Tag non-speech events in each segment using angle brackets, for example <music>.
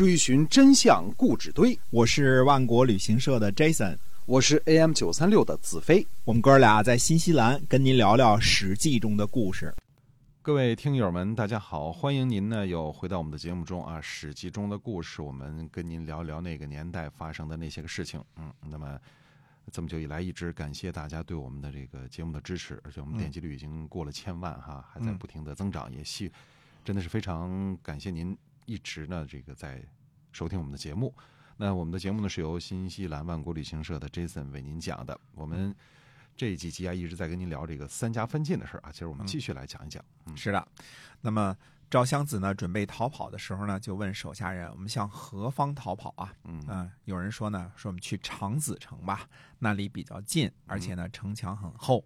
追寻真相故纸堆。我是万国旅行社的 Jason，我是 AM 九三六的子飞。我们哥俩在新西兰跟您聊聊《史记》中的故事。各位听友们，大家好，欢迎您呢又回到我们的节目中啊，《史记》中的故事，我们跟您聊聊那个年代发生的那些个事情。嗯，那么这么久以来，一直感谢大家对我们的这个节目的支持，而且我们点击率已经过了千万哈，还在不停的增长，也希真的是非常感谢您一直呢这个在收听我们的节目。那我们的节目呢是由新西兰万国旅行社的 Jason 为您讲的，我们。这几集啊，一直在跟您聊这个三家分晋的事儿啊。其实我们继续来讲一讲。嗯，是的。那么赵襄子呢，准备逃跑的时候呢，就问手下人：“我们向何方逃跑啊？”嗯有人说呢，说我们去长子城吧，那里比较近，而且呢城墙很厚。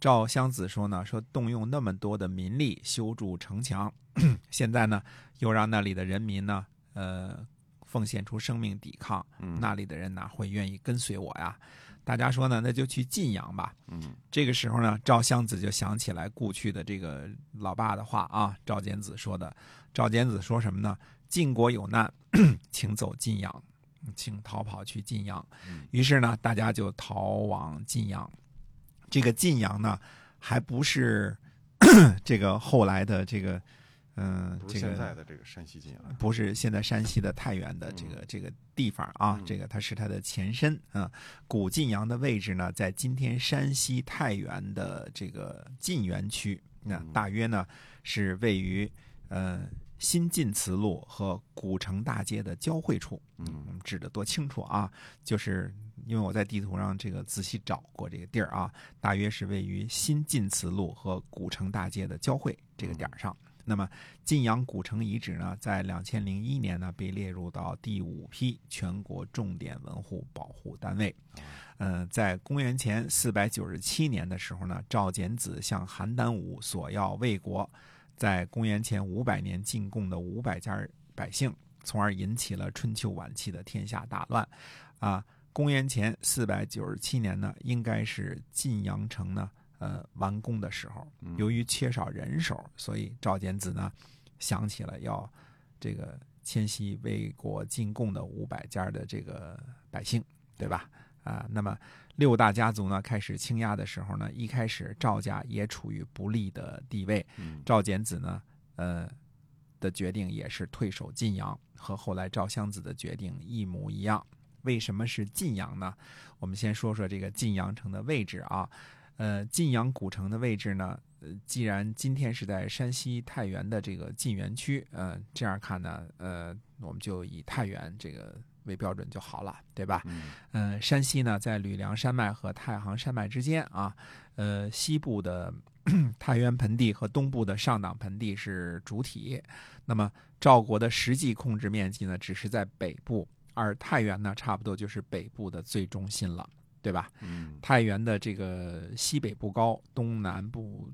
赵襄子说呢，说动用那么多的民力修筑城墙，<clears throat> 现在呢又让那里的人民呢，呃，奉献出生命抵抗，那里的人哪会愿意跟随我呀？大家说呢？那就去晋阳吧。嗯，这个时候呢，赵襄子就想起来故去的这个老爸的话啊。赵简子说的，赵简子说什么呢？晋国有难，<clears throat> 请走晋阳，请逃跑去晋阳。于是呢，大家就逃往晋阳。这个晋阳呢，还不是 <clears throat> 这个后来的这个。嗯，这个现在的这个山西晋阳不是现在山西的太原的这个这个地方啊，这个它是它的前身啊。古晋阳的位置呢，在今天山西太原的这个晋源区，那大约呢是位于呃新晋祠路和古城大街的交汇处。嗯，指的多清楚啊！就是因为我在地图上这个仔细找过这个地儿啊，大约是位于新晋祠路和古城大街的交汇这个点儿上。那么，晋阳古城遗址呢，在两千零一年呢，被列入到第五批全国重点文物保护单位。嗯，在公元前四百九十七年的时候呢，赵简子向邯郸武索要魏国在公元前五百年进贡的五百家百姓，从而引起了春秋晚期的天下大乱。啊，公元前四百九十七年呢，应该是晋阳城呢。呃，完工的时候，由于缺少人手，所以赵简子呢想起了要这个迁徙为国进贡的五百家的这个百姓，对吧？啊，那么六大家族呢开始倾轧的时候呢，一开始赵家也处于不利的地位，赵简子呢，呃的决定也是退守晋阳，和后来赵襄子的决定一模一样。为什么是晋阳呢？我们先说说这个晋阳城的位置啊。呃，晋阳古城的位置呢？呃，既然今天是在山西太原的这个晋源区，呃，这样看呢，呃，我们就以太原这个为标准就好了，对吧？嗯。山西呢，在吕梁山脉和太行山脉之间啊。呃，西部的 <clears throat> 太原盆地和东部的上党盆地是主体。那么赵国的实际控制面积呢，只是在北部，而太原呢，差不多就是北部的最中心了。对吧？嗯，太原的这个西北部高，东南部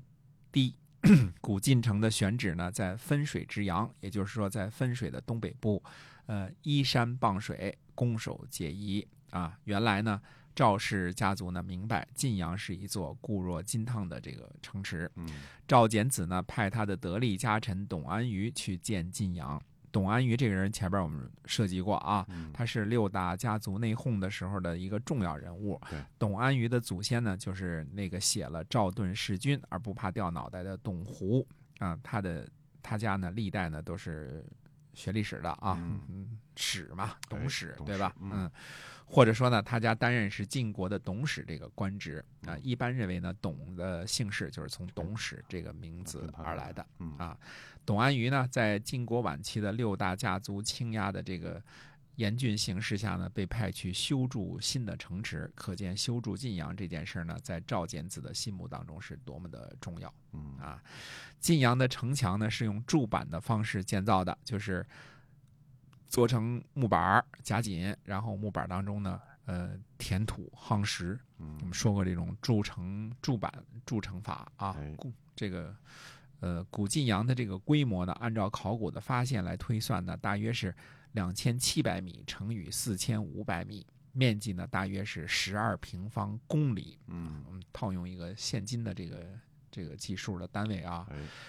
低。<clears throat> 古晋城的选址呢，在分水之阳，也就是说，在分水的东北部，呃，依山傍水，攻守皆宜啊。原来呢，赵氏家族呢明白晋阳是一座固若金汤的这个城池。嗯，赵简子呢派他的得力家臣董安于去见晋阳。董安于这个人前边我们涉及过啊，他是六大家族内讧的时候的一个重要人物。董安于的祖先呢，就是那个写了《赵盾弑君而不怕掉脑袋》的董狐啊，他的他家呢历代呢都是。学历史的啊，嗯，史嘛，董史对吧？嗯，或者说呢，他家担任是晋国的董史这个官职啊。一般认为呢，董的姓氏就是从董史这个名字而来的啊。董安于呢，在晋国晚期的六大家族倾轧的这个严峻形势下呢，被派去修筑新的城池。可见修筑晋阳这件事呢，在赵简子的心目当中是多么的重要。嗯啊，晋阳的城墙呢是用筑板的方式建造的，就是做成木板夹紧，然后木板当中呢，呃，填土夯实。嗯，我们说过这种筑城筑板筑城法啊，古这个呃古晋阳的这个规模呢，按照考古的发现来推算呢，大约是两千七百米乘以四千五百米，面积呢大约是十二平方公里。嗯，我们套用一个现今的这个。这个计数的单位啊，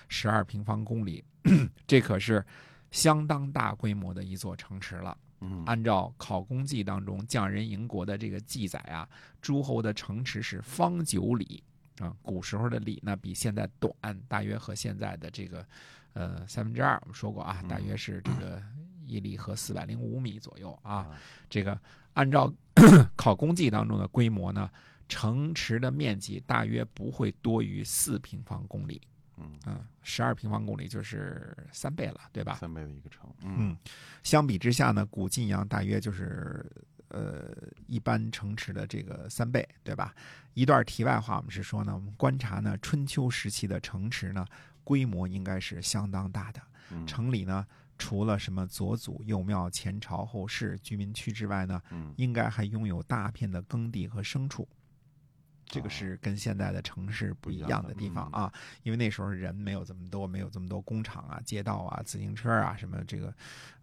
十二平方公里，<clears throat> 这可是相当大规模的一座城池了。嗯按照《考工记》当中匠人营国的这个记载啊，诸侯的城池是方九里啊，古时候的里呢比现在短，大约和现在的这个呃三分之二，我们说过啊，大约是这个一里和四百零五米左右啊。这个按照 <coughs>《考工记》当中的规模呢，城池的面积大约不会多于四平方公里，嗯，嗯，十二平方公里就是三倍了，对吧？三倍的一个城，嗯，相比之下呢，古晋阳大约就是呃一般城池的这个三倍，对吧？一段题外话，我们是说呢，我们观察呢春秋时期的城池呢，规模应该是相当大的。嗯城里呢，除了什么左祖、右庙、前朝后市居民区之外呢，嗯应该还拥有大片的耕地和牲畜。这个哦是跟现在的城市不一样的地方啊，因为那时候人没有这么多，没有这么多工厂啊、街道啊、自行车啊，什么这个，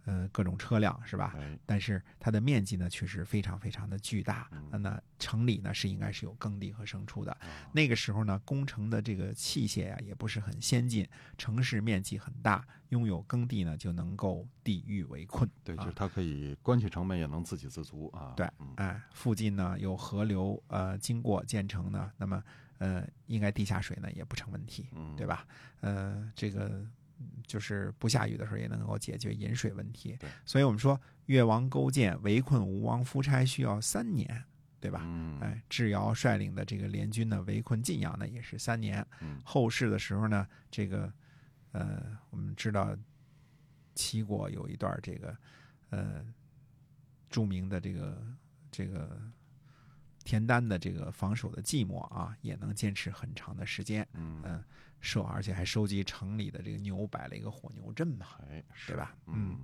呃，各种车辆是吧？哎，但是它的面积呢，确实非常非常的巨大。嗯那城里呢是应该是有耕地和牲畜的。啊那个时候呢，工程的这个器械呀、也不是很先进，城市面积很大，拥有耕地呢就能够抵御围困。对，就啊是它可以关起城门也能自给自足啊。对嗯哎，附近呢有河流呃经过建成呢，那么呃应该地下水呢也不成问题，嗯，对？吧？呃，这个嗯就是不下雨的时候也能够解决饮水问题对。所以我们说越王勾践围困吴王夫差需要三年，对吧？嗯，哎，智瑶率领的这个联军呢围困晋阳呢也是三年。嗯后世的时候呢，这个呃我们知道齐国有一段这个呃著名的这个这个田单的这个防守的寂寞啊，也能坚持很长的时间。嗯，嗯，收而且还收集城里的这个牛，摆了一个火牛阵嘛，哎，是对吧？嗯，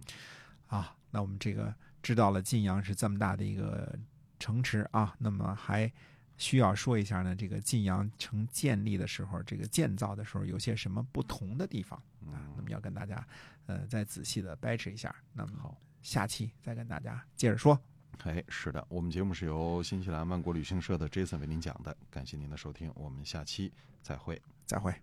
啊，那我们这个知道了晋阳是这么大的一个城池啊，那么还需要说一下呢，这个晋阳城建立的时候，这个建造的时候有些什么不同的地方啊？那么要跟大家呃再仔细的掰扯一下。那么好，下期再跟大家接着说。哎，是的，我们节目是由新西兰万国旅行社的 Jason 为您讲的，感谢您的收听，我们下期再会。再会。